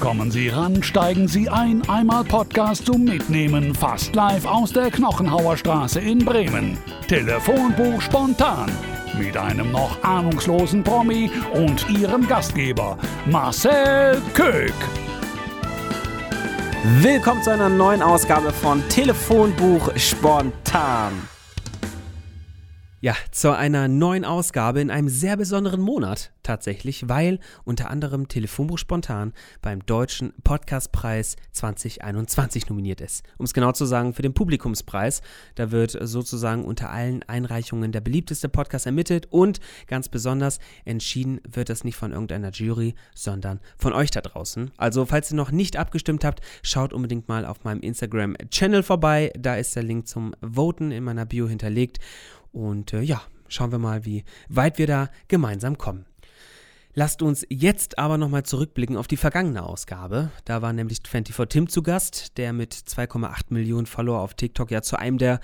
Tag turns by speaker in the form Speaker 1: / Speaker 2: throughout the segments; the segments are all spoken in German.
Speaker 1: Kommen Sie ran, steigen Sie ein, einmal Podcast zum Mitnehmen, fast live aus der Knochenhauer Straße in Bremen. Telefonbuch spontan mit einem noch ahnungslosen Promi und Ihrem Gastgeber Marcel Köck.
Speaker 2: Willkommen zu einer neuen Ausgabe von Telefonbuch spontan. Ja, zu einer neuen Ausgabe in einem sehr besonderen Monat tatsächlich, weil unter anderem Telefonbuch spontan beim Deutschen Podcastpreis 2021 nominiert ist. Um es genau zu sagen, für den Publikumspreis. Da wird sozusagen unter allen Einreichungen der beliebteste Podcast ermittelt und ganz besonders entschieden wird das nicht von irgendeiner Jury, sondern von euch da draußen. Also, falls ihr noch nicht abgestimmt habt, schaut unbedingt mal auf meinem Instagram-Channel vorbei. Da ist der Link zum Voten in meiner Bio hinterlegt. Und äh, ja, schauen wir mal, wie weit wir da gemeinsam kommen. Lasst uns jetzt aber nochmal zurückblicken auf die vergangene Ausgabe. Da war nämlich 24 Tim zu Gast, der mit 2,8 Millionen Follower auf TikTok ja zu einem der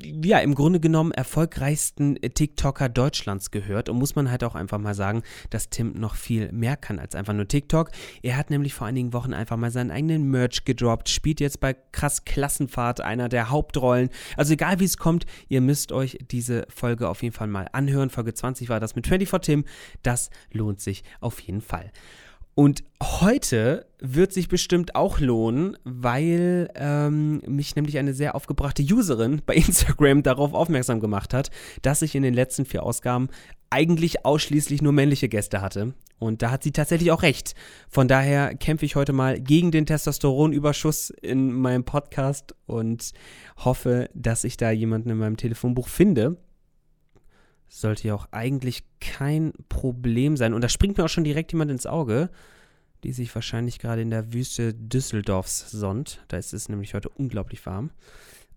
Speaker 2: ja, im Grunde genommen erfolgreichsten TikToker Deutschlands gehört. Und muss man halt auch einfach mal sagen, dass Tim noch viel mehr kann als einfach nur TikTok. Er hat nämlich vor einigen Wochen einfach mal seinen eigenen Merch gedroppt, spielt jetzt bei Krass Klassenfahrt einer der Hauptrollen. Also egal wie es kommt, ihr müsst euch diese Folge auf jeden Fall mal anhören. Folge 20 war das mit 24 Tim. Das lohnt sich auf jeden Fall. Und heute wird sich bestimmt auch lohnen, weil ähm, mich nämlich eine sehr aufgebrachte Userin bei Instagram darauf aufmerksam gemacht hat, dass ich in den letzten vier Ausgaben eigentlich ausschließlich nur männliche Gäste hatte. Und da hat sie tatsächlich auch recht. Von daher kämpfe ich heute mal gegen den Testosteronüberschuss in meinem Podcast und hoffe, dass ich da jemanden in meinem Telefonbuch finde, sollte ja auch eigentlich kein Problem sein. Und da springt mir auch schon direkt jemand ins Auge, die sich wahrscheinlich gerade in der Wüste Düsseldorfs sonnt. Da ist es nämlich heute unglaublich warm.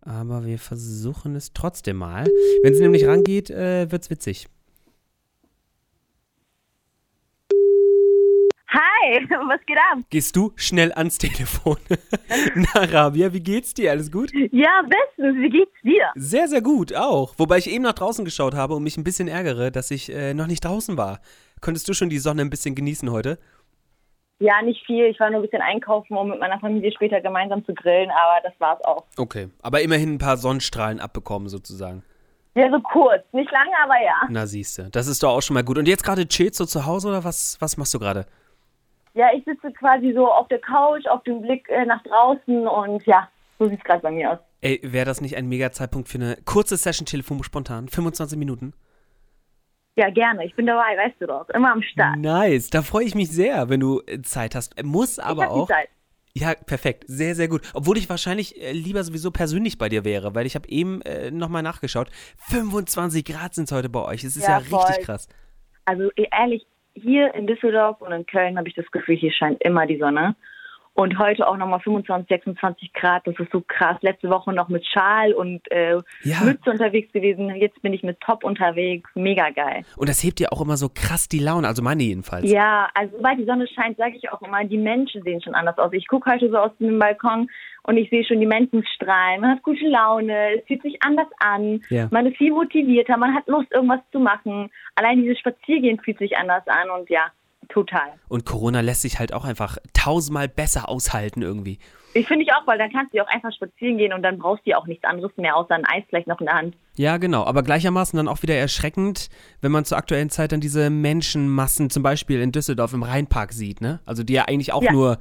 Speaker 2: Aber wir versuchen es trotzdem mal. Wenn sie nämlich rangeht, äh, es witzig.
Speaker 3: Hi, was geht ab?
Speaker 2: Gehst du schnell ans Telefon? Na, Rabia, wie geht's dir? Alles gut?
Speaker 3: Ja, bestens. Wie geht's dir?
Speaker 2: Sehr, sehr gut, auch. Wobei ich eben nach draußen geschaut habe und mich ein bisschen ärgere, dass ich äh, noch nicht draußen war. Konntest du schon die Sonne ein bisschen genießen heute?
Speaker 3: Ja, nicht viel. Ich war nur ein bisschen einkaufen, um mit meiner Familie später gemeinsam zu grillen, aber das war's auch.
Speaker 2: Okay, aber immerhin ein paar Sonnenstrahlen abbekommen sozusagen.
Speaker 3: Ja, so kurz. Nicht lange, aber ja.
Speaker 2: Na, siehste. Das ist doch auch schon mal gut. Und jetzt gerade chillst du zu Hause oder was, was machst du gerade?
Speaker 3: Ja, ich sitze quasi so auf der Couch, auf dem Blick äh, nach draußen und ja, so sieht es gerade bei mir aus.
Speaker 2: Ey, wäre das nicht ein mega Zeitpunkt für eine kurze Session Telefon spontan? 25 Minuten?
Speaker 3: Ja, gerne. Ich bin dabei, weißt du doch. Immer am Start.
Speaker 2: Nice. Da freue ich mich sehr, wenn du äh, Zeit hast. Muss aber
Speaker 3: ich
Speaker 2: auch.
Speaker 3: Die Zeit.
Speaker 2: Ja, perfekt. Sehr, sehr gut. Obwohl ich wahrscheinlich äh, lieber sowieso persönlich bei dir wäre, weil ich habe eben äh, nochmal nachgeschaut. 25 Grad sind es heute bei euch. Es ist ja,
Speaker 3: Ja,
Speaker 2: richtig krass.
Speaker 3: Also e- ehrlich, hier in Düsseldorf und in Köln habe ich das Gefühl, hier scheint immer die Sonne. Und heute auch nochmal 25, 26 Grad. Das ist so krass. Letzte Woche noch mit Schal und äh,
Speaker 2: Ja.
Speaker 3: Mütze unterwegs gewesen. Jetzt bin ich mit Top unterwegs. Mega geil.
Speaker 2: Und das hebt dir auch immer so krass die Laune, also meine jedenfalls.
Speaker 3: Ja, also sobald die Sonne scheint, sage ich auch immer, die Menschen sehen schon anders aus. Ich gucke heute so aus dem Balkon und ich sehe schon die Menschen strahlen. Man hat gute Laune, es fühlt sich anders an.
Speaker 2: Ja.
Speaker 3: Man ist viel motivierter, man hat Lust, irgendwas zu machen. Allein dieses Spaziergehen fühlt sich anders an und ja, total.
Speaker 2: Und Corona lässt sich halt auch einfach tausendmal besser aushalten irgendwie.
Speaker 3: Ich finde ich auch, weil dann kannst du auch einfach spazieren gehen und dann brauchst du ja auch nichts anderes mehr, außer ein Eis vielleicht noch in der Hand.
Speaker 2: Ja, genau. Aber gleichermaßen dann auch wieder erschreckend, wenn man zur aktuellen Zeit dann diese Menschenmassen zum Beispiel in Düsseldorf im Rheinpark sieht, ne? Also die ja eigentlich auch
Speaker 3: Ja.
Speaker 2: nur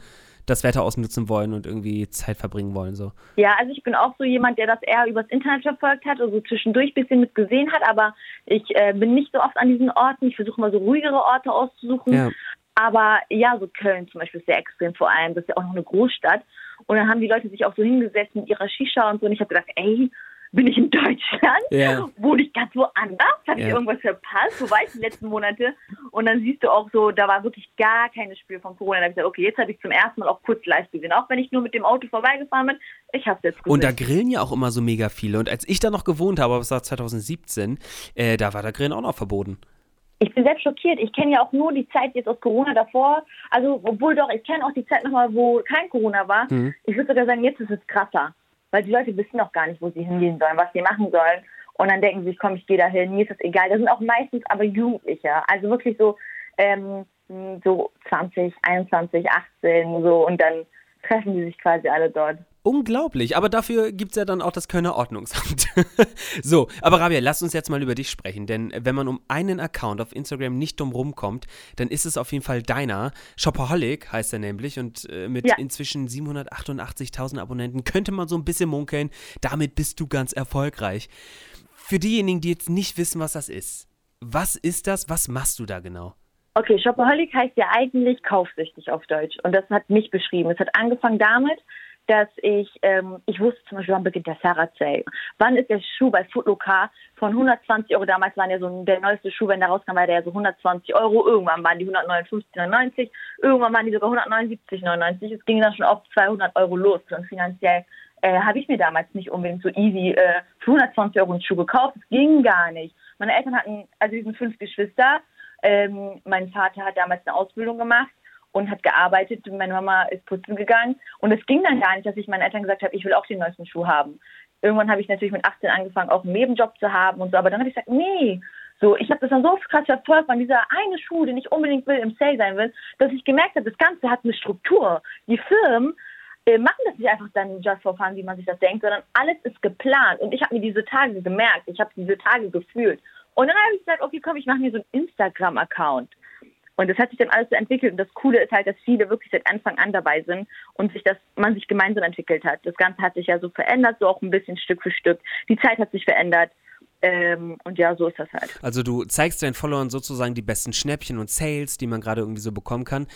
Speaker 2: das Wetter ausnutzen wollen und irgendwie Zeit verbringen wollen, so.
Speaker 3: Ja, also ich bin auch so jemand, der das eher übers Internet verfolgt hat, also zwischendurch ein bisschen mit gesehen hat, aber ich äh, bin nicht so oft an diesen Orten. Ich versuche mal so ruhigere Orte auszusuchen.
Speaker 2: Ja.
Speaker 3: Aber ja, so Köln zum Beispiel ist sehr extrem vor allem. Das ist ja auch noch eine Großstadt. Und dann haben die Leute sich auch so hingesetzt mit ihrer Shisha und so. Und ich habe gedacht, ey, bin ich in Deutschland?
Speaker 2: Ja.
Speaker 3: Wohne ich ganz woanders? Habe ich
Speaker 2: Ja.
Speaker 3: irgendwas verpasst? Wo war ich die letzten Monate? Und dann siehst du auch so, da war wirklich gar keine Spür von Corona. Da habe ich gesagt, okay, jetzt habe ich zum ersten Mal auch kurz live gesehen. Auch wenn ich nur mit dem Auto vorbeigefahren bin, ich habe es jetzt gesehen.
Speaker 2: Und da grillen ja auch immer so mega viele. Und als ich da noch gewohnt habe, das war 2017, äh, da war der Grillen auch noch verboten.
Speaker 3: Ich bin selbst schockiert. Ich kenne ja auch nur die Zeit jetzt aus Corona davor. Also, obwohl doch, ich kenne auch die Zeit nochmal, wo kein Corona war.
Speaker 2: Mhm.
Speaker 3: Ich würde sogar sagen, jetzt ist es krasser. Weil die Leute wissen noch gar nicht, wo sie hingehen sollen, was sie machen sollen. Und dann denken sie sich, komm, ich gehe da hin, mir ist das egal. Das sind auch meistens aber Jugendliche. Also wirklich so, ähm, hm, so 20, 21, 18 so und dann treffen die sich quasi alle dort.
Speaker 2: Unglaublich, aber dafür gibt es ja dann auch das Kölner Ordnungsamt. so, aber Rabia, lass uns jetzt mal über dich sprechen, denn wenn man um einen Account auf Instagram nicht drum rumkommt, dann ist es auf jeden Fall deiner. Shopaholic heißt er nämlich und äh, mit ja. inzwischen 788.000 Abonnenten könnte man so ein bisschen munkeln, damit bist du ganz erfolgreich. Für diejenigen, die jetzt nicht wissen, was das ist, was ist das, was machst du da genau?
Speaker 3: Okay, Shopaholic heißt ja eigentlich kaufsüchtig auf Deutsch und das hat mich beschrieben. Es hat angefangen damit, dass ich, ähm, ich wusste zum Beispiel, wann beginnt der Sarah Sale? Wann ist der Schuh bei Footlocker von 120 Euro? Damals waren ja so der neueste Schuh, wenn der rauskam, war der ja so 120 Euro. Irgendwann waren die 159,99, irgendwann waren die sogar 179,99. Es ging dann schon auf 200 Euro los. Und finanziell äh, habe ich mir damals nicht unbedingt so easy äh, für 120 Euro einen Schuh gekauft. Es ging gar nicht. Meine Eltern hatten, also wir sind fünf Geschwister. Ähm, mein Vater hat damals eine Ausbildung gemacht und hat gearbeitet. Meine Mama ist putzen gegangen. Und es ging dann gar nicht, dass ich meinen Eltern gesagt habe, ich will auch den neuesten Schuh haben. Irgendwann habe ich natürlich mit 18 angefangen, auch einen Nebenjob zu haben und so. Aber dann habe ich gesagt, nee, so, ich habe das dann so krass verfolgt, weil dieser eine Schuh, den ich unbedingt will, im Sale sein will, dass ich gemerkt habe, das Ganze hat eine Struktur. Die Firmen äh, machen das nicht einfach dann just for fun, wie man sich das denkt, sondern alles ist geplant. Und ich habe mir diese Tage gemerkt, ich habe diese Tage gefühlt. Und dann habe ich gesagt, okay, komm, ich mache mir so einen Instagram-Account. Und das hat sich dann alles so entwickelt. Und das Coole ist halt, dass viele wirklich seit Anfang an dabei sind und sich das, man sich gemeinsam entwickelt hat. Das Ganze hat sich ja so verändert, so auch ein bisschen Stück für Stück. Die Zeit hat sich verändert. Ähm, und ja, so ist das halt.
Speaker 2: Also du zeigst deinen Followern sozusagen die besten Schnäppchen und Sales, die man gerade irgendwie so bekommen kann.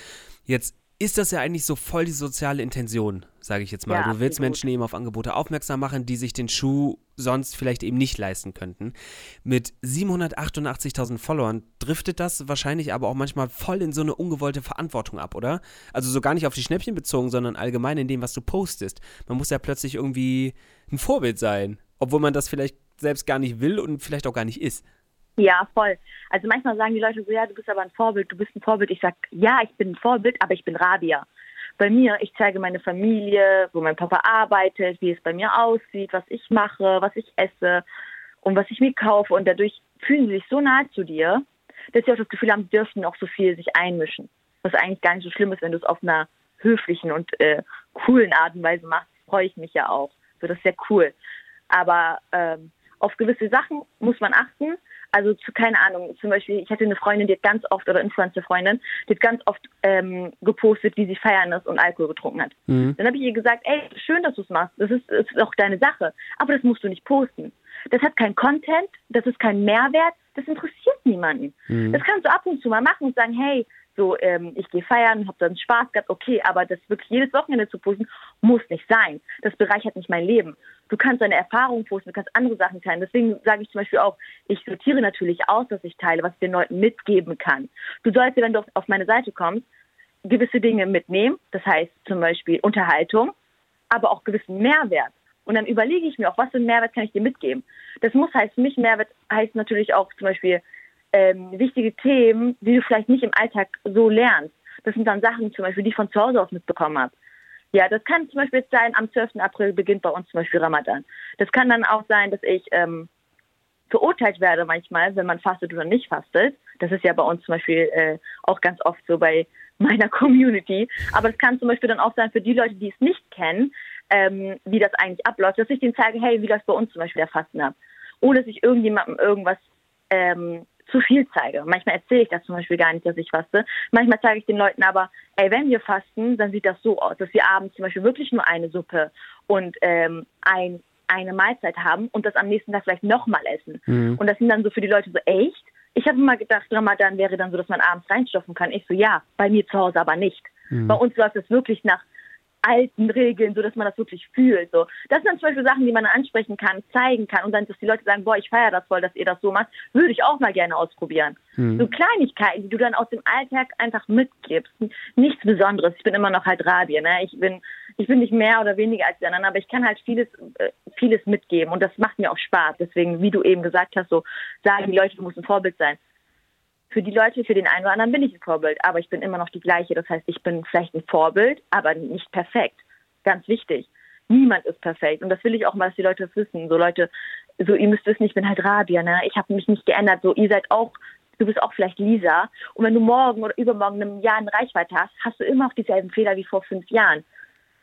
Speaker 2: Jetzt ist das ja eigentlich so voll die soziale Intention, sage ich jetzt mal. Ja, du willst Menschen eben auf Angebote aufmerksam machen, die sich den Schuh sonst vielleicht eben nicht leisten könnten. Mit 788.000 Followern driftet das wahrscheinlich aber auch manchmal voll in so eine ungewollte Verantwortung ab, oder? Also so gar nicht auf die Schnäppchen bezogen, sondern allgemein in dem, was du postest. Man muss ja plötzlich irgendwie ein Vorbild sein, obwohl man das vielleicht selbst gar nicht will und vielleicht auch gar nicht ist.
Speaker 3: Ja, voll. Also manchmal sagen die Leute so, ja, du bist aber ein Vorbild, du bist ein Vorbild. Ich sag, ja, ich bin ein Vorbild, aber ich bin Rabia. Bei mir, ich zeige meine Familie, wo mein Papa arbeitet, wie es bei mir aussieht, was ich mache, was ich esse und was ich mir kaufe. Und dadurch fühlen sie sich so nahe zu dir, dass sie auch das Gefühl haben, dürften auch so viel sich einmischen. Was eigentlich gar nicht so schlimm ist, wenn du es auf einer höflichen und äh, coolen Art und Weise machst, freue ich mich ja auch. So, das ist sehr cool. Aber ähm, auf gewisse Sachen muss man achten. Also zu, keine Ahnung, zum Beispiel, ich hatte eine Freundin, die hat ganz oft, oder Influencer-Freundin, die hat ganz oft ähm, gepostet, wie sie feiern ist und Alkohol getrunken hat. Mhm. Dann habe ich ihr gesagt, ey, schön, dass du es machst, das ist, ist auch deine Sache, aber das musst du nicht posten. Das hat keinen Content, das ist kein Mehrwert, das interessiert niemanden. Mhm. Das kannst du ab und zu mal machen und sagen, hey, so, ähm, ich gehe feiern, habe dann Spaß gehabt, okay, aber das wirklich jedes Wochenende zu posten, muss nicht sein. Das bereichert nicht mein Leben. Du kannst deine Erfahrungen posten, du kannst andere Sachen teilen. Deswegen sage ich zum Beispiel auch, ich sortiere natürlich aus, dass ich teile, was ich den Leuten mitgeben kann. Du sollst, wenn du auf meine Seite kommst, gewisse Dinge mitnehmen, das heißt zum Beispiel Unterhaltung, aber auch gewissen Mehrwert. Und dann überlege ich mir auch, was für einen Mehrwert kann ich dir mitgeben. Das muss heißt, für mich Mehrwert heißt natürlich auch zum Beispiel ähm, wichtige Themen, die du vielleicht nicht im Alltag so lernst. Das sind dann Sachen zum Beispiel, die ich von zu Hause aus mitbekommen habe. Ja, das kann zum Beispiel sein, am 12. April beginnt bei uns zum Beispiel Ramadan. Das kann dann auch sein, dass ich ähm, verurteilt werde manchmal, wenn man fastet oder nicht fastet. Das ist ja bei uns zum Beispiel äh, auch ganz oft so bei meiner Community. Aber es kann zum Beispiel dann auch sein für die Leute, die es nicht kennen, ähm, wie das eigentlich abläuft, dass ich denen zeige, hey, wie das bei uns zum Beispiel der Fasten ab. Ohne dass ich irgendjemandem irgendwas ähm, zu viel zeige. Manchmal erzähle ich das zum Beispiel gar nicht, dass ich faste. Manchmal zeige ich den Leuten aber, ey, wenn wir fasten, dann sieht das so aus, dass wir abends zum Beispiel wirklich nur eine Suppe und ähm, ein, eine Mahlzeit haben und das am nächsten Tag vielleicht nochmal essen. Mhm. Und das sind dann so für die Leute so, echt? Ich habe immer gedacht, Ramadan wäre dann so, dass man abends reinstoffen kann. Ich so, ja, bei mir zu Hause aber nicht. Mhm. Bei uns läuft es wirklich nach alten Regeln, so dass man das wirklich fühlt. So. Das sind zum Beispiel Sachen, die man ansprechen kann, zeigen kann und dann, dass die Leute sagen, boah, ich feiere das voll, dass ihr das so macht, würde ich auch mal gerne ausprobieren. Mhm. So Kleinigkeiten, die du dann aus dem Alltag einfach mitgibst. Nichts Besonderes. Ich bin immer noch halt Rabia, ne? Ich bin, ich bin nicht mehr oder weniger als die anderen, aber ich kann halt vieles, äh, vieles mitgeben und das macht mir auch Spaß. Deswegen, wie du eben gesagt hast, so sagen die Leute, du musst ein Vorbild sein für die Leute, für den einen oder anderen bin ich ein Vorbild, aber ich bin immer noch die gleiche. Das heißt, ich bin vielleicht ein Vorbild, aber nicht perfekt. Ganz wichtig. Niemand ist perfekt. Und das will ich auch mal, dass die Leute das wissen. So Leute, so ihr müsst wissen, ich bin halt Rabia, ne? Ich habe mich nicht geändert. So, ihr seid auch du bist auch vielleicht Lisa. Und wenn du morgen oder übermorgen in einem Jahr eine Reichweite hast, hast du immer noch dieselben Fehler wie vor fünf Jahren.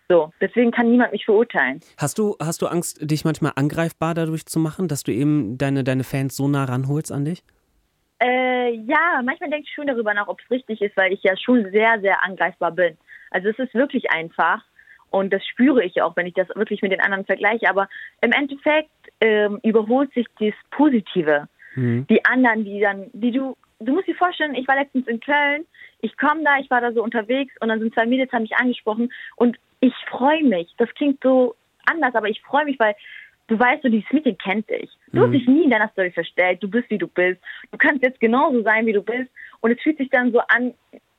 Speaker 3: So, deswegen kann niemand mich verurteilen.
Speaker 2: Hast du, hast du Angst, dich manchmal angreifbar dadurch zu machen, dass du eben deine, deine Fans so nah ranholst an dich?
Speaker 3: Äh, ja, manchmal denke ich schon darüber nach, ob es richtig ist, weil ich ja schon sehr, sehr angreifbar bin. Also es ist wirklich einfach und das spüre ich auch, wenn ich das wirklich mit den anderen vergleiche. Aber im Endeffekt ähm, überholt sich das Positive. Mhm. Die anderen, die dann, die du, du musst dir vorstellen, ich war letztens in Köln, ich komme da, ich war da so unterwegs und dann sind zwei Mädels, haben mich angesprochen und ich freue mich. Das klingt so anders, aber ich freue mich, weil du weißt, so dieses Mädchen kennt dich. Du mhm. hast dich nie in deiner Story verstellt. Du bist, wie du bist. Du kannst jetzt genauso sein, wie du bist. Und es fühlt sich dann so an,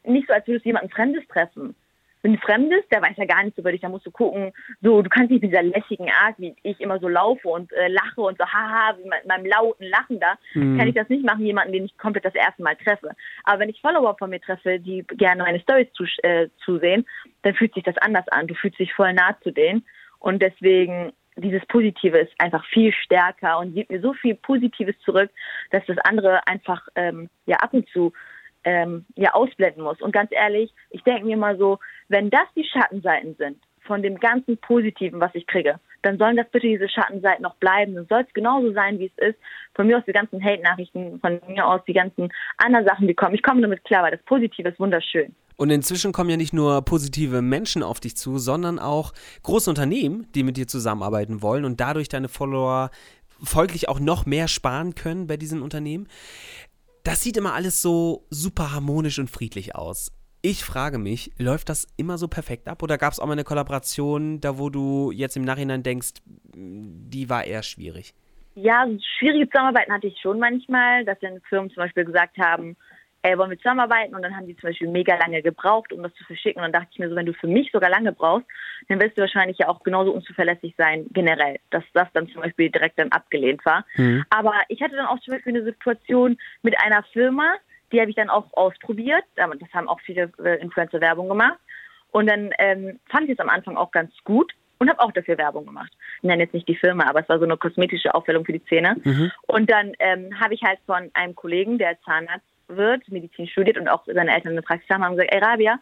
Speaker 3: nicht so, als würdest du jemanden Fremdes treffen. Wenn du Fremdes, der weiß ja gar nichts über dich, da musst du gucken, so, du kannst nicht mit dieser lässigen Art, wie ich immer so laufe und äh, lache und so, haha, wie mit meinem lauten Lachen da, mhm. kann ich das nicht machen, jemanden, den ich komplett das erste Mal treffe. Aber wenn ich Follower von mir treffe, die gerne meine Stories zu, äh, zusehen, dann fühlt sich das anders an. Du fühlst dich voll nah zu denen. Und deswegen dieses Positive ist einfach viel stärker und gibt mir so viel Positives zurück, dass das andere einfach ähm, ja ab und zu ähm, ja ausblenden muss. Und ganz ehrlich, ich denke mir mal so, wenn das die Schattenseiten sind von dem ganzen Positiven, was ich kriege, dann sollen das bitte diese Schattenseiten noch bleiben. Dann soll es genauso sein, wie es ist. Von mir aus die ganzen Hate-Nachrichten, von mir aus die ganzen anderen Sachen, die kommen. Ich komme damit klar, weil das Positive ist wunderschön.
Speaker 2: Und inzwischen kommen ja nicht nur positive Menschen auf dich zu, sondern auch große Unternehmen, die mit dir zusammenarbeiten wollen und dadurch deine Follower folglich auch noch mehr sparen können bei diesen Unternehmen. Das sieht immer alles so super harmonisch und friedlich aus. Ich frage mich, läuft das immer so perfekt ab oder gab es auch mal eine Kollaboration, da wo du jetzt im Nachhinein denkst, die war eher schwierig?
Speaker 3: Ja, schwierige Zusammenarbeiten hatte ich schon manchmal, dass dann Firmen zum Beispiel gesagt haben, ey, wollen wir zusammenarbeiten? Und dann haben die zum Beispiel mega lange gebraucht, um das zu verschicken. Und dann dachte ich mir so, wenn du für mich sogar lange brauchst, dann wirst du wahrscheinlich ja auch genauso unzuverlässig sein, generell, dass das dann zum Beispiel direkt dann abgelehnt war. Mhm. Aber ich hatte dann auch zum Beispiel eine Situation mit einer Firma, die habe ich dann auch ausprobiert. Das haben auch viele äh, Influencer Werbung gemacht. Und dann ähm, fand ich es am Anfang auch ganz gut und habe auch dafür Werbung gemacht. Ich nenne jetzt nicht die Firma, aber es war so eine kosmetische Aufwellung für die Zähne. Mhm. Und dann ähm, habe ich halt von einem Kollegen, der Zahnarzt wird, Medizin studiert und auch seine Eltern eine Praxis haben, haben gesagt, ey Rabia,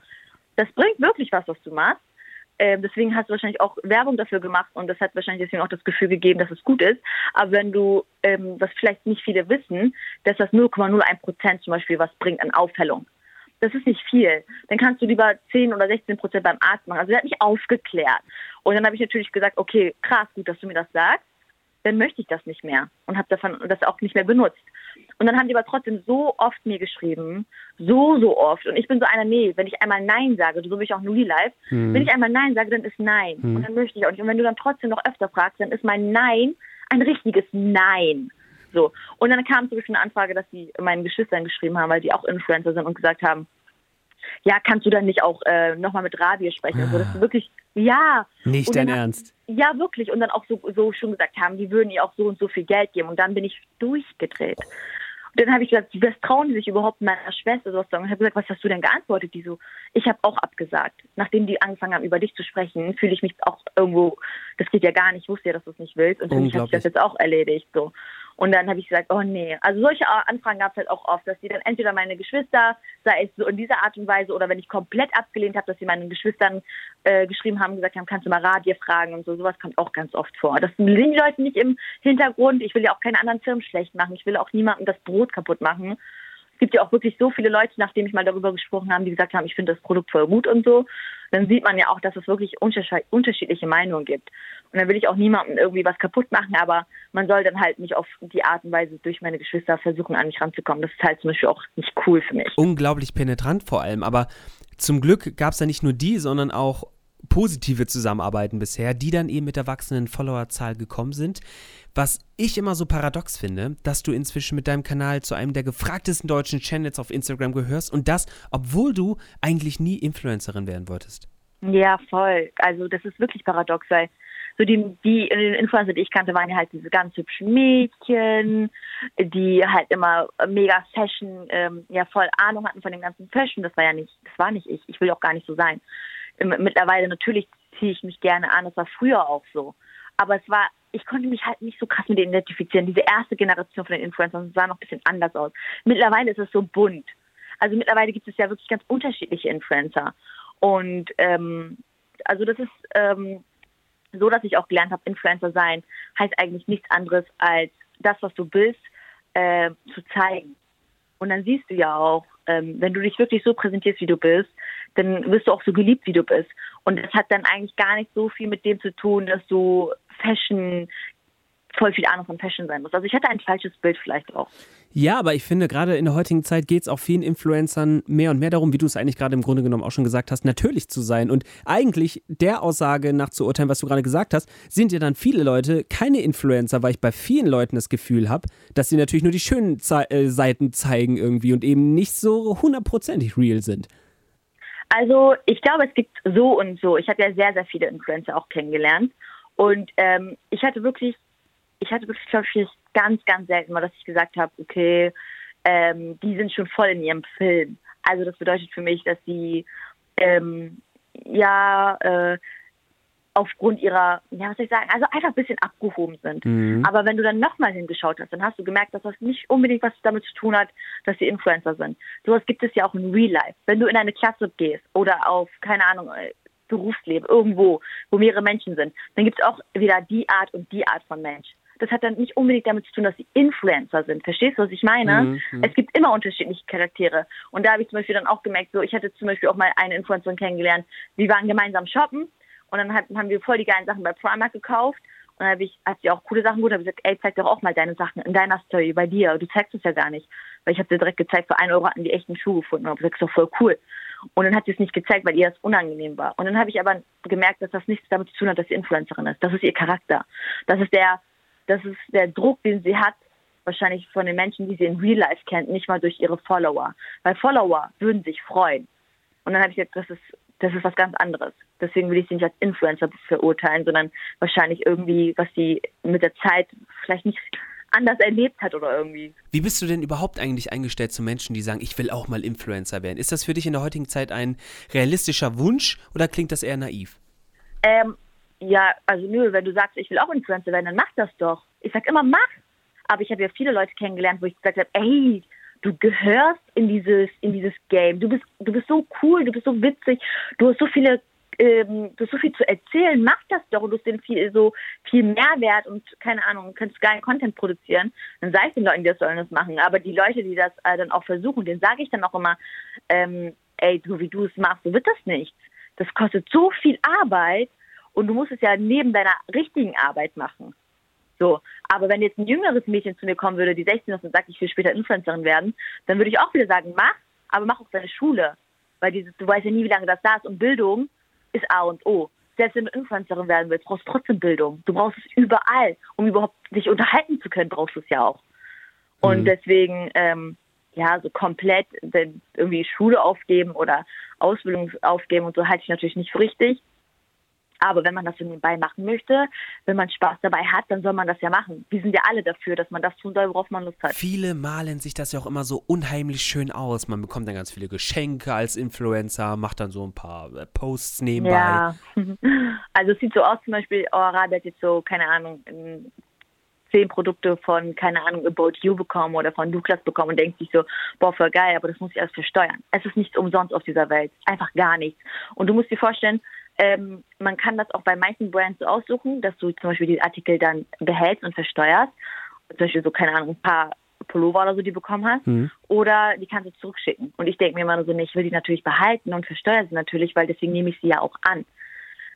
Speaker 3: das bringt wirklich was, was du machst. Ähm, deswegen hast du wahrscheinlich auch Werbung dafür gemacht und das hat wahrscheinlich deswegen auch das Gefühl gegeben, dass es gut ist. Aber wenn du, ähm, was vielleicht nicht viele wissen, dass das 0,01 Prozent zum Beispiel was bringt an Aufhellung. Das ist nicht viel. Dann kannst du lieber 10 oder 16 Prozent beim Arzt machen. Also der hat mich aufgeklärt. Und dann habe ich natürlich gesagt, okay, krass, gut, dass du mir das sagst. Dann möchte ich das nicht mehr und habe davon das auch nicht mehr benutzt. Und dann haben die aber trotzdem so oft mir geschrieben, so, so oft. Und ich bin so einer, nee, wenn ich einmal Nein sage, so bin ich auch Nuli Live, mhm. wenn ich einmal Nein sage, dann ist Nein. Mhm. Und dann möchte ich auch nicht. Und wenn du dann trotzdem noch öfter fragst, dann ist mein Nein ein richtiges Nein. So. Und dann kam zum Beispiel eine Anfrage, dass die meinen Geschwistern geschrieben haben, weil die auch Influencer sind und gesagt haben, ja, kannst du dann nicht auch äh, nochmal mit Rabia sprechen? Also, dass du wirklich, ja.
Speaker 2: Nicht dein Ernst.
Speaker 3: Ja, wirklich. Und dann auch so, so schon gesagt haben, die würden ihr auch so und so viel Geld geben. Und dann bin ich durchgedreht. Und dann habe ich gesagt, was trauen die sich überhaupt meiner Schwester so zu sagen? Und habe gesagt, was hast du denn geantwortet? Die so, ich habe auch abgesagt. Nachdem die angefangen haben, über dich zu sprechen, fühle ich mich auch irgendwo, das geht ja gar nicht, ich wusste ja, dass du es nicht willst. Und für mich hat sich das jetzt auch erledigt. So. Und dann habe ich gesagt, oh nee. Also solche Anfragen gab es halt auch oft, dass die dann entweder meine Geschwister, sei es so in dieser Art und Weise, oder wenn ich komplett abgelehnt habe, dass sie meinen Geschwistern äh, geschrieben haben, gesagt haben, kannst du mal Radio fragen und so. Sowas kommt auch ganz oft vor. Das sehen die Leute nicht im Hintergrund. Ich will ja auch keine anderen Firmen schlecht machen. Ich will auch niemandem das Brot kaputt machen. Es gibt ja auch wirklich so viele Leute, nachdem ich mal darüber gesprochen habe, die gesagt haben, ich finde das Produkt voll gut und so. Dann sieht man ja auch, dass es wirklich unterschiedliche Meinungen gibt. Und dann will ich auch niemandem irgendwie was kaputt machen, aber man soll dann halt nicht auf die Art und Weise durch meine Geschwister versuchen, an mich ranzukommen. Das ist halt zum Beispiel auch nicht cool für mich.
Speaker 2: Unglaublich penetrant vor allem, aber zum Glück gab es da nicht nur die, sondern auch positive Zusammenarbeiten bisher, die dann eben mit der wachsenden Followerzahl gekommen sind. Was ich immer so paradox finde, dass du inzwischen mit deinem Kanal zu einem der gefragtesten deutschen Channels auf Instagram gehörst und das, obwohl du eigentlich nie Influencerin werden wolltest.
Speaker 3: Ja, voll. Also das ist wirklich paradox, weil so die, die Influencer, die ich kannte, waren ja halt diese ganz hübschen Mädchen, die halt immer mega Fashion, ähm, ja voll Ahnung hatten von dem ganzen Fashion. Das war ja nicht, das war nicht ich. Ich will auch gar nicht so sein. Mittlerweile natürlich ziehe ich mich gerne an. Das war früher auch so. Aber es war ich konnte mich halt nicht so krass mit denen identifizieren. Diese erste Generation von den Influencern sah noch ein bisschen anders aus. Mittlerweile ist es so bunt. Also mittlerweile gibt es ja wirklich ganz unterschiedliche Influencer. Und ähm, also das ist ähm, so, dass ich auch gelernt habe, Influencer sein heißt eigentlich nichts anderes als das, was du bist, äh, zu zeigen. Und dann siehst du ja auch, ähm, wenn du dich wirklich so präsentierst, wie du bist, dann wirst du auch so geliebt, wie du bist. Und das hat dann eigentlich gar nicht so viel mit dem zu tun, dass du Fashion voll viel Ahnung von Fashion sein muss. Also ich hatte ein falsches Bild vielleicht auch.
Speaker 2: Ja, aber ich finde, gerade in der heutigen Zeit geht es auch vielen Influencern mehr und mehr darum, wie du es eigentlich gerade im Grunde genommen auch schon gesagt hast, natürlich zu sein. Und eigentlich der Aussage nach zu urteilen, was du gerade gesagt hast, sind ja dann viele Leute keine Influencer, weil ich bei vielen Leuten das Gefühl habe, dass sie natürlich nur die schönen Ze äh, Seiten zeigen irgendwie und eben nicht so hundertprozentig real sind.
Speaker 3: Also ich glaube, es gibt so und so. Ich habe ja sehr, sehr viele Influencer auch kennengelernt. Und ähm, ich hatte wirklich ich hatte wirklich, glaube ich, ganz, ganz selten mal, dass ich gesagt habe, okay, ähm, die sind schon voll in ihrem Film. Also das bedeutet für mich, dass sie ähm, ja äh, aufgrund ihrer, ja, was soll ich sagen, also einfach ein bisschen abgehoben sind. Mhm. Aber wenn du dann nochmal hingeschaut hast, dann hast du gemerkt, dass das nicht unbedingt was damit zu tun hat, dass sie Influencer sind. Sowas gibt es ja auch in Real Life. Wenn du in eine Klasse gehst oder auf, keine Ahnung, äh, Berufsleben, irgendwo, wo mehrere Menschen sind, dann gibt es auch wieder die Art und die Art von Mensch das hat dann nicht unbedingt damit zu tun, dass sie Influencer sind. Verstehst du, was ich meine? Mhm. mhm. Es gibt immer unterschiedliche Charaktere. Und da habe ich zum Beispiel dann auch gemerkt, so, ich hatte zum Beispiel auch mal eine Influencerin kennengelernt, wir waren gemeinsam shoppen und dann hat, haben wir voll die geilen Sachen bei Primark gekauft. Und dann habe ich, hat sie auch coole Sachen gut, habe ich gesagt, ey, zeig doch auch mal deine Sachen in deiner Story bei dir. Du zeigst es ja gar nicht. Weil ich habe dir direkt gezeigt, für einen Euro hatten die echten Schuhe gefunden. Und habe gesagt, das ist doch voll cool. Und dann hat sie es nicht gezeigt, weil ihr das unangenehm war. Und dann habe ich aber gemerkt, dass das nichts damit zu tun hat, dass sie Influencerin ist. Das ist ihr Charakter. Das ist der, das ist der Druck, den sie hat, wahrscheinlich von den Menschen, die sie in Real Life kennt, nicht mal durch ihre Follower. Weil Follower würden sich freuen. Und dann habe ich gesagt, das ist, das ist was ganz anderes. Deswegen will ich sie nicht als Influencer verurteilen, sondern wahrscheinlich irgendwie, was sie mit der Zeit vielleicht nicht anders erlebt hat oder irgendwie.
Speaker 2: Wie bist du denn überhaupt eigentlich eingestellt zu Menschen, die sagen, ich will auch mal Influencer werden? Ist das für dich in der heutigen Zeit ein realistischer Wunsch oder klingt das eher naiv?
Speaker 3: Ähm, ja, also nö, wenn du sagst, ich will auch Influencer werden, dann mach das doch. Ich sag immer, mach. Aber ich habe ja viele Leute kennengelernt, wo ich gesagt habe, ey, du gehörst in dieses, in dieses Game. Du bist, du bist so cool, du bist so witzig, du hast so viele, ähm, du hast so viel zu erzählen, mach das doch und du hast den viel, so viel Mehrwert und keine Ahnung, kannst geilen Content produzieren. Dann sage ich den Leuten, die das sollen das machen. Aber die Leute, die das äh, dann auch versuchen, denen sage ich dann auch immer, ähm, ey, so wie du es machst, so wird das nicht. Das kostet so viel Arbeit und du musst es ja neben deiner richtigen Arbeit machen. So, aber wenn jetzt ein jüngeres Mädchen zu mir kommen würde, die 16 ist und sagt, ich will später Influencerin werden, dann würde ich auch wieder sagen, mach, aber mach auch deine Schule. Weil dieses, du weißt ja nie, wie lange das da ist und Bildung ist A und O. Selbst wenn du Influencerin werden willst, brauchst du trotzdem Bildung. Du brauchst es überall. Um überhaupt dich unterhalten zu können, brauchst du es ja auch. Und mhm. deswegen, ähm, ja, so komplett irgendwie Schule aufgeben oder Ausbildung aufgeben und so halte ich natürlich nicht für richtig. Aber wenn man das so nebenbei machen möchte, wenn man Spaß dabei hat, dann soll man das ja machen. Wir sind ja alle dafür, dass man das tun soll, worauf man Lust hat.
Speaker 2: Viele malen sich das ja auch immer so unheimlich schön aus. Man bekommt dann ganz viele Geschenke als Influencer, macht dann so ein paar äh, Posts nebenbei. Ja,
Speaker 3: also es sieht so aus, zum Beispiel, oh, Rabe hat jetzt so, keine Ahnung, zehn Produkte von, keine Ahnung, About You bekommen oder von Douglas bekommen und denkt sich so, boah, voll geil, aber das muss ich alles versteuern. Es ist nichts umsonst auf dieser Welt. Einfach gar nichts. Und du musst dir vorstellen, ähm, man kann das auch bei manchen Brands so aussuchen, dass du zum Beispiel die Artikel dann behältst und versteuerst. Zum Beispiel so, keine Ahnung, ein paar Pullover oder so, die du bekommen hast. Mhm. Oder die kannst du zurückschicken. Und ich denke mir immer so, nee, ich will die natürlich behalten und versteuere sie natürlich, weil deswegen nehme ich sie ja auch an.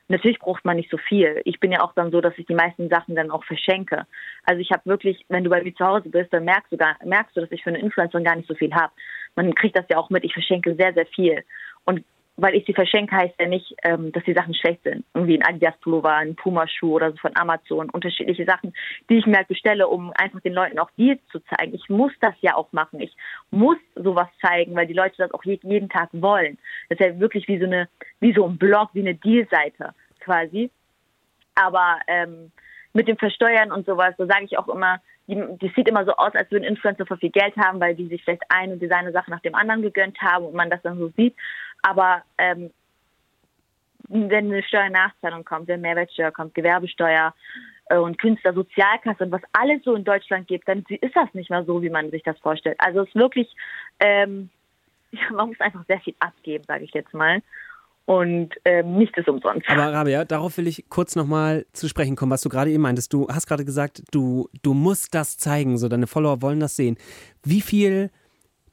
Speaker 3: Natürlich braucht man nicht so viel. Ich bin ja auch dann so, dass ich die meisten Sachen dann auch verschenke. Also ich habe wirklich, wenn du bei mir zu Hause bist, dann merkst du, gar, merkst du, dass ich für eine Influencerin gar nicht so viel habe. Man kriegt das ja auch mit, ich verschenke sehr, sehr viel. Und weil ich sie verschenke, heißt ja nicht, ähm, dass die Sachen schlecht sind. Irgendwie ein Adidas-Pullover, ein Puma-Schuh oder so von Amazon, unterschiedliche Sachen, die ich mir halt bestelle, um einfach den Leuten auch Deals zu zeigen. Ich muss das ja auch machen. Ich muss sowas zeigen, weil die Leute das auch jeden Tag wollen. Das ist ja wirklich wie so eine, wie so ein Blog, wie eine Deal-Seite quasi. Aber ähm, mit dem Versteuern und sowas, so sage ich auch immer, die, die, sieht immer so aus, als würden Influencer voll viel Geld haben, weil die sich vielleicht eine Designer-Sache nach dem anderen gegönnt haben und man das dann so sieht. Aber ähm, wenn eine Steuernachzahlung kommt, wenn Mehrwertsteuer kommt, Gewerbesteuer, äh, und Künstlersozialkasse und was alles so in Deutschland gibt, dann ist das nicht mehr so, wie man sich das vorstellt. Also es ist wirklich, ähm, man muss einfach sehr viel abgeben, sage ich jetzt mal. Und ähm, nichts ist umsonst.
Speaker 2: Aber Rabia, darauf will ich kurz nochmal zu sprechen kommen, was du gerade eben meintest. Du hast gerade gesagt, du, du musst das zeigen, so deine Follower wollen das sehen. Wie viel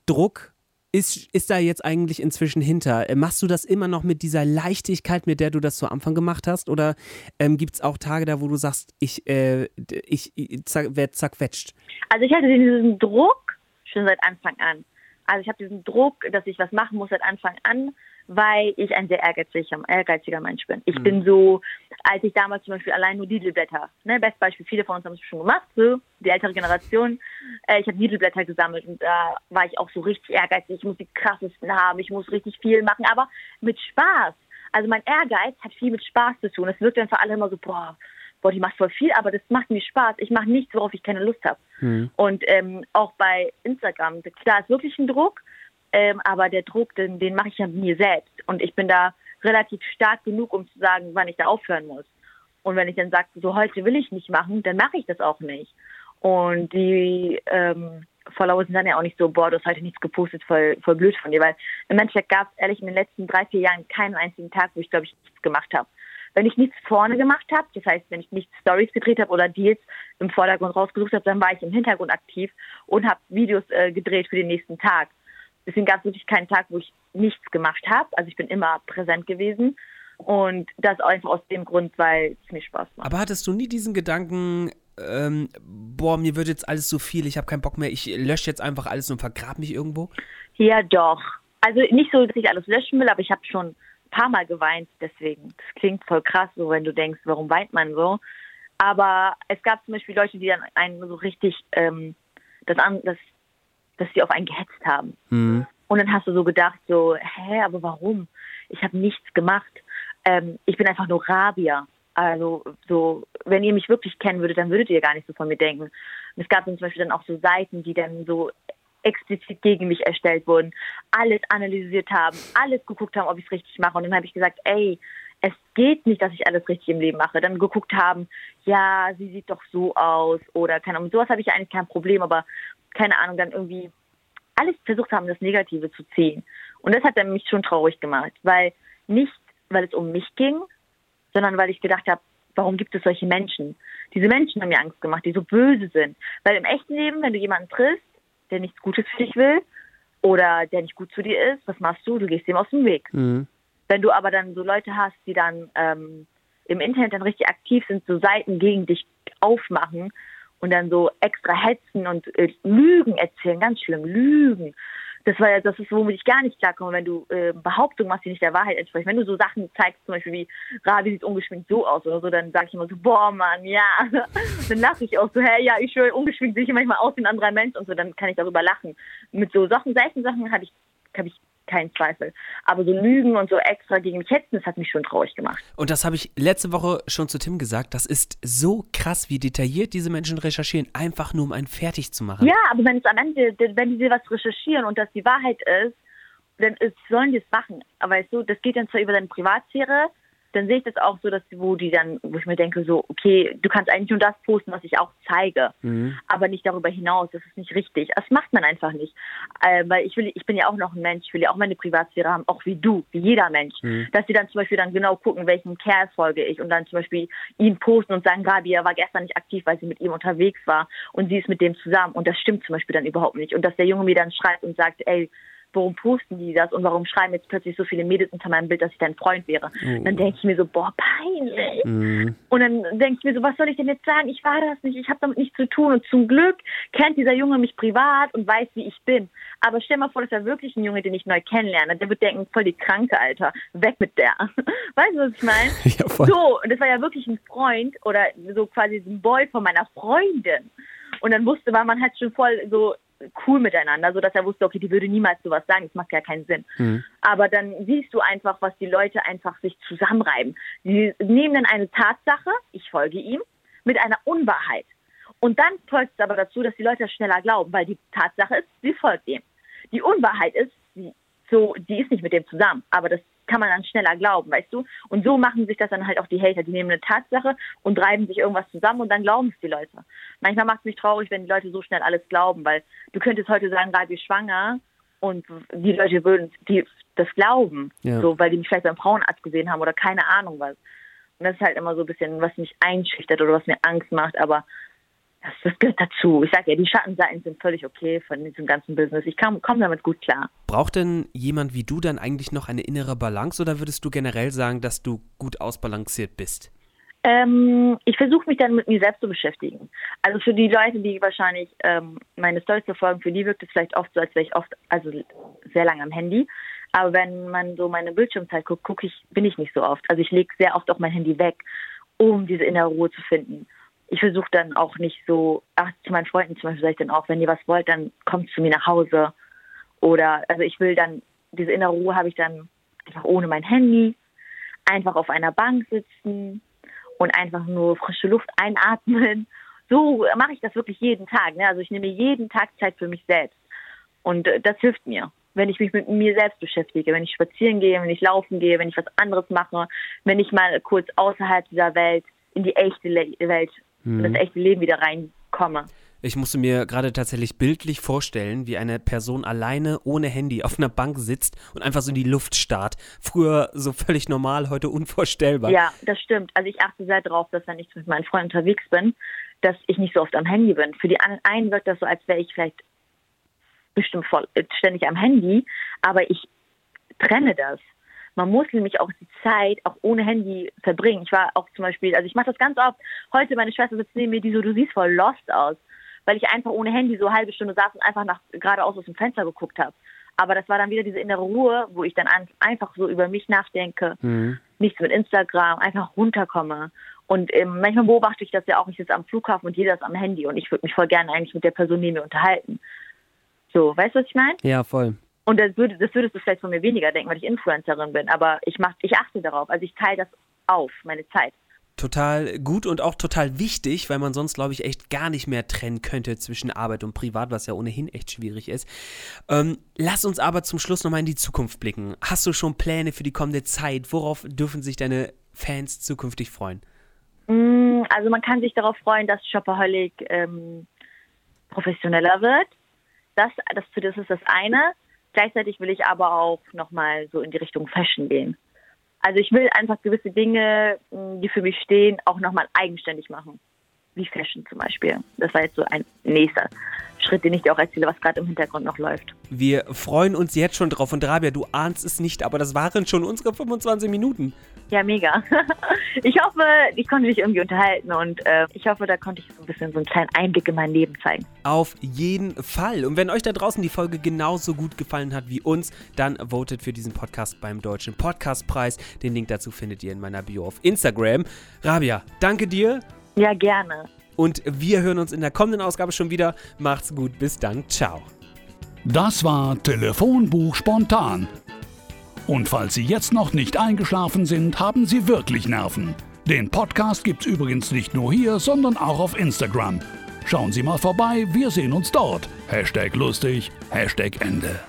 Speaker 2: Druck ist, ist da jetzt eigentlich inzwischen hinter? Äh, machst du das immer noch mit dieser Leichtigkeit, mit der du das zu Anfang gemacht hast? Oder ähm, gibt es auch Tage da, wo du sagst, ich, äh, ich, ich zack, werde zerquetscht?
Speaker 3: Also ich hatte diesen Druck schon seit Anfang an. Also ich habe diesen Druck, dass ich was machen muss seit Anfang an weil ich ein sehr ehrgeiziger, ehrgeiziger Mensch bin. Ich mhm. bin so, als ich damals zum Beispiel allein nur Didelblätter, ne, Bestbeispiel, viele von uns haben es schon gemacht, so, die ältere Generation, äh, ich habe Didelblätter gesammelt und da war ich auch so richtig ehrgeizig, ich muss die krassesten haben, ich muss richtig viel machen, aber mit Spaß. Also mein Ehrgeiz hat viel mit Spaß zu tun. Es wirkt dann für alle immer so, boah, boah, die macht voll viel, aber das macht mir Spaß. Ich mache nichts, worauf ich keine Lust habe. Mhm. Und ähm, auch bei Instagram, klar ist wirklich ein Druck, ähm, aber der Druck, den, den mache ich ja mir selbst. Und ich bin da relativ stark genug, um zu sagen, wann ich da aufhören muss. Und wenn ich dann sage, so heute will ich nicht machen, dann mache ich das auch nicht. Und die ähm, Follower sind dann ja auch nicht so, boah, du hast heute nichts gepostet, voll, voll blöd von dir. Weil im Endeffekt gab es ehrlich in den letzten drei, vier Jahren keinen einzigen Tag, wo ich, glaube ich, nichts gemacht habe. Wenn ich nichts vorne gemacht habe, das heißt, wenn ich nicht Stories gedreht habe oder Deals im Vordergrund rausgesucht habe, dann war ich im Hintergrund aktiv und habe Videos äh, gedreht für den nächsten Tag. Deswegen gab es wirklich keinen Tag, wo ich nichts gemacht habe. Also ich bin immer präsent gewesen. Und das einfach aus dem Grund, weil es mir Spaß macht.
Speaker 2: Aber hattest du nie diesen Gedanken, ähm, boah, mir wird jetzt alles so viel, ich habe keinen Bock mehr, ich lösche jetzt einfach alles und vergrab mich irgendwo?
Speaker 3: Ja, doch. Also nicht so, dass ich alles löschen will, aber ich habe schon paar Mal geweint, deswegen. Das klingt voll krass, so wenn du denkst, warum weint man so? Aber es gab zum Beispiel Leute, die dann einen so richtig ähm, das, das dass sie auf einen gehetzt haben. Mhm. Und dann hast du so gedacht, so, hä, aber warum? Ich habe nichts gemacht. Ähm, ich bin einfach nur Rabier. Also so, wenn ihr mich wirklich kennen würdet, dann würdet ihr gar nicht so von mir denken. Und es gab dann zum Beispiel dann auch so Seiten, die dann so explizit gegen mich erstellt wurden, alles analysiert haben, alles geguckt haben, ob ich es richtig mache. Und dann habe ich gesagt, ey, es geht nicht, dass ich alles richtig im Leben mache. Dann geguckt haben, ja, sie sieht doch so aus oder keine Ahnung. Sowas habe ich eigentlich kein Problem, aber keine Ahnung, dann irgendwie alles versucht haben, das Negative zu ziehen. Und das hat dann mich schon traurig gemacht, weil nicht, weil es um mich ging, sondern weil ich gedacht habe, warum gibt es solche Menschen? Diese Menschen haben mir Angst gemacht, die so böse sind. Weil im echten Leben, wenn du jemanden triffst, der nichts Gutes für dich will oder der nicht gut zu dir ist, was machst du? Du gehst dem aus dem Weg. Mhm. Wenn du aber dann so Leute hast, die dann ähm, im Internet dann richtig aktiv sind, so Seiten gegen dich aufmachen und dann so extra hetzen und äh, Lügen erzählen, ganz schlimm, Lügen. Das war ja, das ist, womit ich gar nicht klarkomme, wenn du äh, Behauptungen machst, die nicht der Wahrheit entsprechen. Wenn du so Sachen zeigst, zum Beispiel wie Ravi sieht ungeschminkt so aus oder so, dann sage ich immer so, boah Mann, ja. dann lache ich auch so, hey, ja, ich schwöre, ungeschminkt sehe ich manchmal aus wie ein anderer Mensch und so, dann kann ich darüber lachen. Mit so Sachen, solchen Sachen habe ich, habe ich kein Zweifel. Aber so Lügen und so extra gegen mich hetzen, das hat mich schon traurig gemacht.
Speaker 2: Und das habe ich letzte Woche schon zu Tim gesagt. Das ist so krass, wie detailliert diese Menschen recherchieren, einfach nur um einen fertig zu machen.
Speaker 3: Ja, aber wenn es am Ende, wenn die was recherchieren und das die Wahrheit ist, dann ist, sollen die es machen. Aber weißt du, das geht dann zwar über deine Privatsphäre, dann sehe ich das auch so, dass wo die dann, wo ich mir denke, so, okay, du kannst eigentlich nur das posten, was ich auch zeige, mhm. aber nicht darüber hinaus. Das ist nicht richtig. Das macht man einfach nicht. Äh, weil ich will, ich bin ja auch noch ein Mensch, ich will ja auch meine Privatsphäre haben, auch wie du, wie jeder Mensch. Mhm. Dass sie dann zum Beispiel dann genau gucken, welchen Kerl folge ich und dann zum Beispiel ihn posten und sagen, Gabi, er war gestern nicht aktiv, weil sie mit ihm unterwegs war und sie ist mit dem zusammen. Und das stimmt zum Beispiel dann überhaupt nicht. Und dass der Junge mir dann schreibt und sagt, ey, warum posten die das und warum schreiben jetzt plötzlich so viele Mädels unter meinem Bild, dass ich dein Freund wäre. Oh. Dann denke ich mir so, boah, peinlich. Mhm. Und dann denke ich mir so, was soll ich denn jetzt sagen? Ich war das nicht, ich habe damit nichts zu tun. Und zum Glück kennt dieser Junge mich privat und weiß, wie ich bin. Aber stell mal vor, das wäre wirklich ein Junge, den ich neu kennenlerne. Der wird denken, voll die Kranke, Alter. Weg mit der. Weißt du, was ich meine? Ja, so, und das war ja wirklich ein Freund oder so quasi ein Boy von meiner Freundin. Und dann wusste man, man hat schon voll so cool miteinander, so dass er wusste, okay, die würde niemals sowas sagen, das macht ja keinen Sinn. Mhm. Aber dann siehst du einfach, was die Leute einfach sich zusammenreiben. Sie nehmen dann eine Tatsache, ich folge ihm, mit einer Unwahrheit. Und dann folgt es aber dazu, dass die Leute das schneller glauben, weil die Tatsache ist, sie folgt ihm. Die Unwahrheit ist, so, die ist nicht mit dem zusammen. Aber das kann man dann schneller glauben, weißt du? Und so machen sich das dann halt auch die Hater. Die nehmen eine Tatsache und treiben sich irgendwas zusammen und dann glauben es die Leute. Manchmal macht es mich traurig, wenn die Leute so schnell alles glauben, weil du könntest heute sagen, gerade wie schwanger und die Leute würden die das glauben, ja. so, weil die mich vielleicht beim Frauenarzt gesehen haben oder keine Ahnung was. Und das ist halt immer so ein bisschen, was mich einschüchtert oder was mir Angst macht, aber das, das gehört dazu. Ich sage ja, die Schattenseiten sind völlig okay von diesem ganzen Business. Ich komme damit gut klar.
Speaker 2: Braucht denn jemand wie du dann eigentlich noch eine innere Balance oder würdest du generell sagen, dass du gut ausbalanciert bist?
Speaker 3: Ähm, ich versuche mich dann mit mir selbst zu beschäftigen. Also für die Leute, die wahrscheinlich ähm, meine Stories verfolgen, für die wirkt es vielleicht oft so, als wäre ich oft, also sehr lange am Handy. Aber wenn man so meine Bildschirmzeit guckt, gucke ich, bin ich nicht so oft. Also ich lege sehr oft auch mein Handy weg, um diese innere Ruhe zu finden ich versuche dann auch nicht so, ach, zu meinen Freunden zum Beispiel sage ich dann auch, wenn ihr was wollt, dann kommt zu mir nach Hause. Oder, also ich will dann, diese innere Ruhe habe ich dann einfach ohne mein Handy, einfach auf einer Bank sitzen und einfach nur frische Luft einatmen. So mache ich das wirklich jeden Tag. Ne? Also ich nehme jeden Tag Zeit für mich selbst. Und äh, das hilft mir, wenn ich mich mit mir selbst beschäftige, wenn ich spazieren gehe, wenn ich laufen gehe, wenn ich was anderes mache, wenn ich mal kurz außerhalb dieser Welt in die echte Welt mhm. in das echte Leben wieder reinkomme.
Speaker 2: Ich musste mir gerade tatsächlich bildlich vorstellen, wie eine Person alleine ohne Handy auf einer Bank sitzt und einfach so in die Luft starrt. Früher so völlig normal, heute unvorstellbar.
Speaker 3: Ja, das stimmt. Also ich achte sehr darauf, dass wenn ich mit meinen Freunden unterwegs bin, dass ich nicht so oft am Handy bin. Für die einen wirkt das so, als wäre ich vielleicht bestimmt voll, ständig am Handy, aber ich trenne das. Man muss nämlich auch die Zeit auch ohne Handy verbringen. Ich war auch zum Beispiel, also ich mache das ganz oft. Heute meine Schwester sitzt neben mir, die so, du siehst voll lost aus, weil ich einfach ohne Handy so eine halbe Stunde saß und einfach nach geradeaus aus dem Fenster geguckt habe. Aber das war dann wieder diese innere Ruhe, wo ich dann einfach so über mich nachdenke, mhm. nichts mit Instagram, einfach runterkomme. Und ähm, manchmal beobachte ich das ja auch, ich sitze am Flughafen und jeder ist am Handy und ich würde mich voll gerne eigentlich mit der Person neben mir unterhalten. So, weißt du, was ich meine?
Speaker 2: Ja, voll.
Speaker 3: Und das, würde, das würdest du vielleicht von mir weniger denken, weil ich Influencerin bin. Aber ich, mach, ich achte darauf. Also ich teile das auf, meine Zeit.
Speaker 2: Total gut und auch total wichtig, weil man sonst, glaube ich, echt gar nicht mehr trennen könnte zwischen Arbeit und Privat, was ja ohnehin echt schwierig ist. Ähm, lass uns aber zum Schluss nochmal in die Zukunft blicken. Hast du schon Pläne für die kommende Zeit? Worauf dürfen sich deine Fans zukünftig freuen?
Speaker 3: Mm, also man kann sich darauf freuen, dass Shopaholic ähm, professioneller wird. Das, das, das ist das eine. Gleichzeitig will ich aber auch nochmal so in die Richtung Fashion gehen. Also ich will einfach gewisse Dinge, die für mich stehen, auch nochmal eigenständig machen. Wie Fashion zum Beispiel. Das war jetzt so ein nächster Schritt, den ich dir auch erzähle, was gerade im Hintergrund noch läuft.
Speaker 2: Wir freuen uns jetzt schon drauf. Und Rabia, du ahnst es nicht, aber das waren schon unsere 25 Minuten.
Speaker 3: Ja, mega. Ich hoffe, ich konnte dich irgendwie unterhalten und äh, ich hoffe, da konnte ich so ein bisschen so einen kleinen Einblick in mein Leben zeigen.
Speaker 2: Auf jeden Fall. Und wenn euch da draußen die Folge genauso gut gefallen hat wie uns, dann votet für diesen Podcast beim Deutschen Podcastpreis. Den Link dazu findet ihr in meiner Bio auf Instagram. Rabia, danke dir.
Speaker 3: Ja, gerne.
Speaker 2: Und wir hören uns in der kommenden Ausgabe schon wieder. Macht's gut, bis dann. Ciao.
Speaker 1: Das war Telefonbuch spontan und falls Sie jetzt noch nicht eingeschlafen sind, haben Sie wirklich Nerven. Den Podcast gibt's übrigens nicht nur hier, sondern auch auf Instagram. Schauen Sie mal vorbei, wir sehen uns dort. Hashtag lustig, Hashtag Ende.